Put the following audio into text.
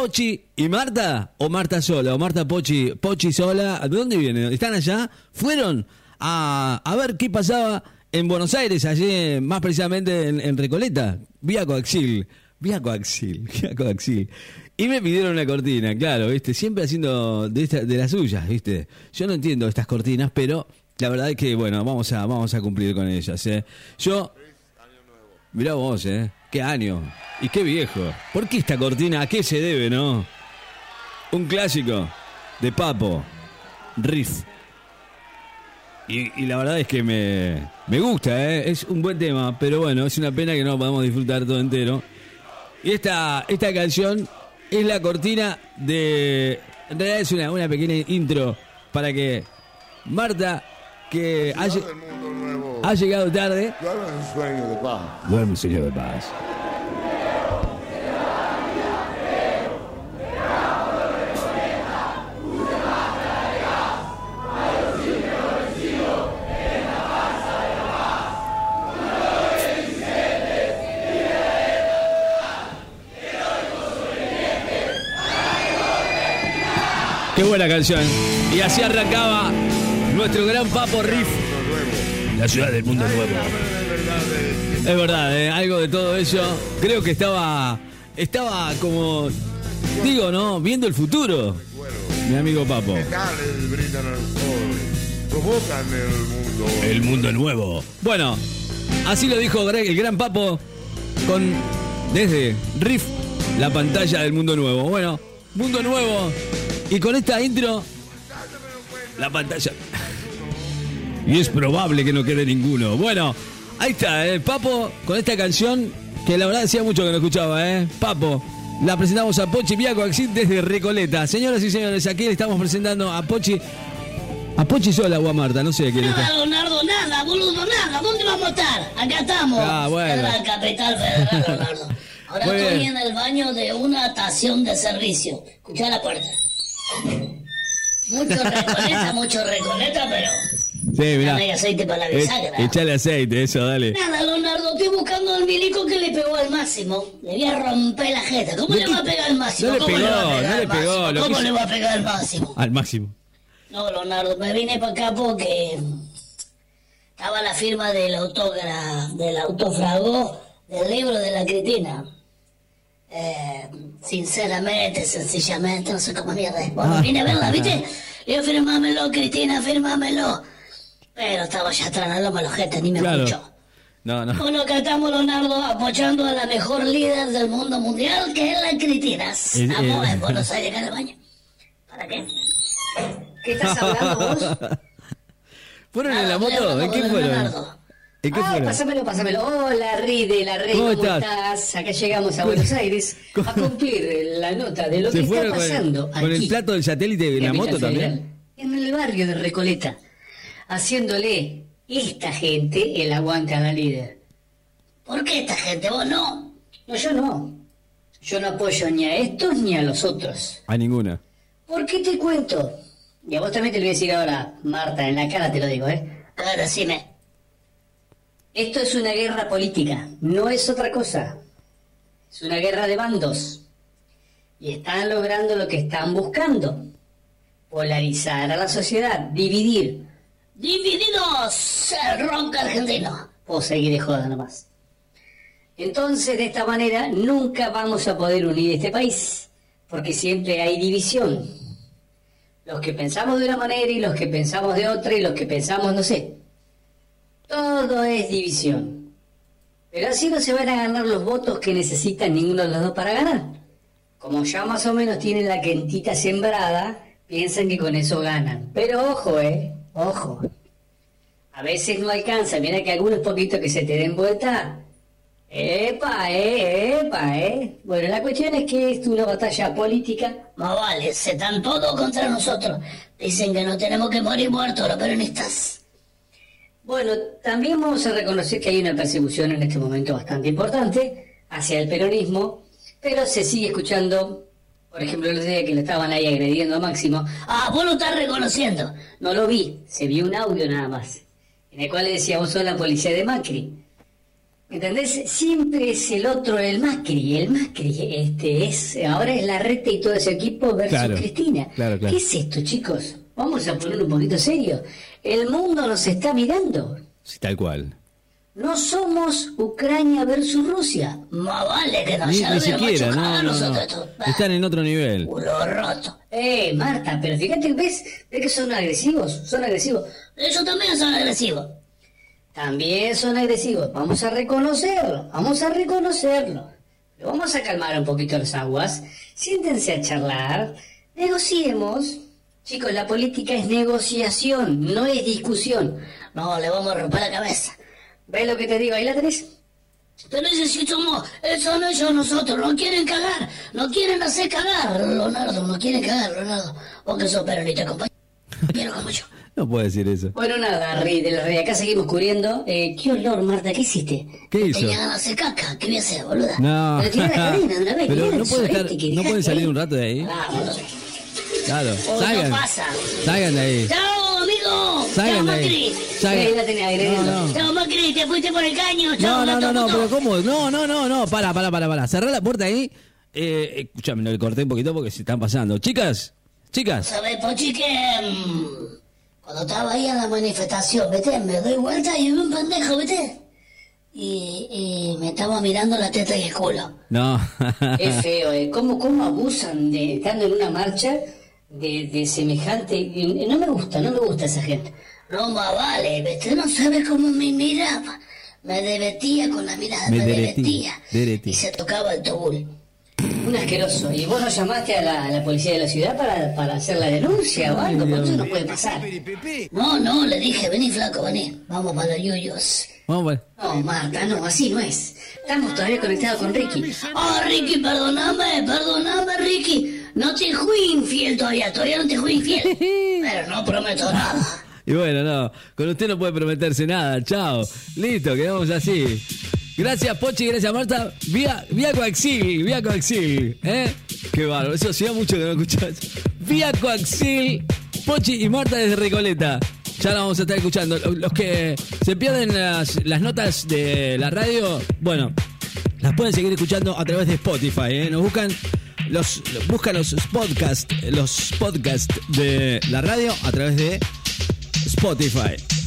Pochi y Marta, o Marta sola, o Marta Pochi, Pochi sola, ¿de dónde vienen? ¿Están allá? Fueron a, a ver qué pasaba en Buenos Aires, allí más precisamente en, en Recoleta, vía coaxil, vía coaxil, vía coaxil. Y me pidieron una cortina, claro, ¿viste? Siempre haciendo de, esta- de las suyas, ¿viste? Yo no entiendo estas cortinas, pero la verdad es que, bueno, vamos a, vamos a cumplir con ellas, ¿eh? Yo... Mirá vos, ¿eh? ¿Qué año? Y qué viejo. ¿Por qué esta cortina? ¿A qué se debe, no? Un clásico de Papo, Riff. Y, y la verdad es que me, me gusta, ¿eh? Es un buen tema, pero bueno, es una pena que no lo podamos disfrutar todo entero. Y esta, esta canción es la cortina de... En realidad es una, una pequeña intro para que Marta, que ha, ha llegado tarde, Duerme un sueño de paz. Duerme, señor de paz. Qué buena canción. Y así arrancaba nuestro gran papo riff. La ciudad del mundo nuevo. Es verdad, ¿eh? algo de todo eso. Creo que estaba, estaba como, digo, ¿no? Viendo el futuro. Mi amigo Papo. Provocan mundo. El mundo nuevo. Bueno, así lo dijo Greg, el gran Papo, con desde Riff, la pantalla del mundo nuevo. Bueno, mundo nuevo. Y con esta intro, la pantalla. Y es probable que no quede ninguno. Bueno, ahí está, el Papo con esta canción que la verdad decía mucho que no escuchaba, ¿eh? Papo. La presentamos a Pochi Viaco Axit desde Recoleta. Señoras y señores, aquí le estamos presentando a Pochi. A Pochi sola o a Marta, no sé quién está. Nada, Leonardo, nada, boludo, nada. ¿Dónde vamos a estar? Acá estamos. Ah, bueno. En la capital federal, Leonardo. Ahora Muy estoy bien. en el baño de una estación de servicio. Escuchá la puerta. Mucho recoleta, mucho recoleta, pero... Sí, mirá. Dame aceite para la Eh, bisagra. Echale aceite, eso, dale. Nada, Leonardo, estoy buscando al milico que le pegó al máximo. Le voy a romper la jeta. ¿Cómo le va a pegar al máximo? no le ¿Cómo pegó, no le pegó, ¿Cómo le va a pegar al máximo? Al máximo. No, Leonardo, me vine para acá porque estaba la firma del autógrafo, del autófrago del libro de la Cristina. Eh, sinceramente, sencillamente, no sé cómo mierda. Bueno, Ah. vine a verla, ¿viste? Digo, firmámelo, Cristina, firmámelo. Pero estaba ya tranándome los jetes, ni me Claro. escuchó. No, no. Bueno, acá estamos, Leonardo, apoyando a la mejor líder del mundo mundial, que es la Cristina. Eh, Estamos eh. en Buenos Aires, acá en el baño. ¿Para qué? ¿Qué estás hablando vos? ¿Fueron en la Ah, moto? ¿En qué con fueron? Leonardo. ¿En qué Ay, fueron? pásamelo, pásamelo. Hola, Ride, la Rey, ¿Cómo ¿cómo, estás? estás? Acá llegamos a Buenos Aires a cumplir la nota de lo ¿Se que está fueron con el, pasando con el aquí, plato del satélite de en la moto Federal, también? En el barrio de Recoleta, haciéndole esta gente el aguante a la líder. ¿Por qué esta gente? Vos no. No, yo no. Yo no apoyo ni a estos ni a los otros. A ninguna. ¿Por qué te cuento? Y a vos también te lo voy a decir ahora, Marta, en la cara te lo digo, ¿eh? Claro, decime. Esto es una guerra política, no es otra cosa. Es una guerra de bandos. Y están logrando lo que están buscando. Polarizar a la sociedad, dividir. Divididos, el ronca argentino. O seguir de joda nomás. Entonces, de esta manera, nunca vamos a poder unir este país. Porque siempre hay división. Los que pensamos de una manera y los que pensamos de otra y los que pensamos, no sé. Todo es división. Pero así no se van a ganar los votos que necesitan ninguno de los dos para ganar. Como ya más o menos tienen la quentita sembrada, piensan que con eso ganan. Pero ojo, eh, ojo. A veces no alcanza, mira que algunos poquitos que se te den vuelta. Epa, eh, epa, eh. Bueno, la cuestión es que es una batalla política. Más vale, se están todos contra nosotros. Dicen que no tenemos que morir muertos los peronistas. Bueno, también vamos a reconocer que hay una persecución en este momento bastante importante hacia el peronismo, pero se sigue escuchando, por ejemplo, el día que le estaban ahí agrediendo a Máximo. Ah, vos lo estás reconociendo. No lo vi, se vio un audio nada más, en el cual le decía vos sos la policía de Macri. ¿Entendés? Siempre es el otro, el Macri, el Macri, este es, ahora es la reta y todo ese equipo versus Claro, Cristina. claro, claro. ¿Qué es esto, chicos? Vamos a poner un poquito serio. El mundo nos está mirando. Sí, tal cual. No somos Ucrania versus Rusia. Más vale que nos Ni, ni siquiera, no, no, no. Están en otro nivel. Culo roto. Eh, Marta, pero fíjate, ¿ves? ¿Ves que son agresivos? Son agresivos. Ellos también son agresivos. También son agresivos. Vamos a reconocerlo. Vamos a reconocerlo. Pero vamos a calmar un poquito las aguas. Siéntense a charlar. Negociemos. Chicos, la política es negociación, no es discusión. No, le vamos a romper la cabeza. ¿Ves lo que te digo? Ahí la tenés. Pero ese sí somos, eso no ellos nosotros, no quieren cagar, no quieren hacer cagar, Leonardo, no quieren cagar, Leonardo. Vos que sos peronista, compañero como yo. No puede decir eso. Bueno, nada, Rey del Rey, acá seguimos cubriendo. Eh, ¿Qué olor, Marta? ¿Qué hiciste? ¿Qué hizo? Tenía ganas de hacer caca, ¿qué voy a hacer, boluda? No. Pero tirá la cadena, Pero no puede estar, no pueden salir un rato de ahí. Vamos. Claro. Oh, Salgan. no pasa. Salgan de ahí. Chao, amigo. Salgan Chao, de ahí. La tenés agrediendo. No, no. Chao, Macri, te fuiste por el caño. No, Chao, no, no, no, pero ¿cómo? No, no, no, no, para, para, para, para. Cerrá la puerta ahí. Eh, escúchame, no le corté un poquito porque se están pasando. Chicas, chicas. ¿Sabes, Pochi, que mm, cuando estaba ahí en la manifestación, ¿viste? Me doy vuelta y vi un pendejo, ¿viste? Y, y me estaba mirando la teta y el culo. No. Es feo, ¿eh? ¿Cómo, cómo abusan de estando en una marcha de, de semejante... y No me gusta, no me gusta esa gente. No más vale, ¿viste? No sabes cómo me miraba. Me derretía con la mirada, Me me, derretía. Y se tocaba el tobul. Un asqueroso. ¿Y vos no llamaste a la, a la policía de la ciudad para, para hacer la denuncia o algo? Porque eso no puede pasar. No, no, le dije, vení flaco, vení. Vamos para los yuyos. Vamos, pues. No, Marta, no, así no es. Estamos todavía conectados con Ricky. Oh, Ricky, perdóname, perdóname, Ricky. No te fui infiel todavía, todavía no te fui infiel. Pero no prometo nada. Y bueno, no, con usted no puede prometerse nada. Chao. Listo, quedamos así. Gracias, Pochi, gracias, Marta. Vía, vía Coaxil, vía Coaxil. ¿Eh? Qué bárbaro, eso hacía mucho que no escuchás. Vía Coaxil, Pochi y Marta desde Recoleta. Ya la vamos a estar escuchando. Los que se pierden las, las notas de la radio, bueno, las pueden seguir escuchando a través de Spotify. ¿eh? Nos buscan los, buscan los podcasts, los podcasts de la radio a través de Spotify.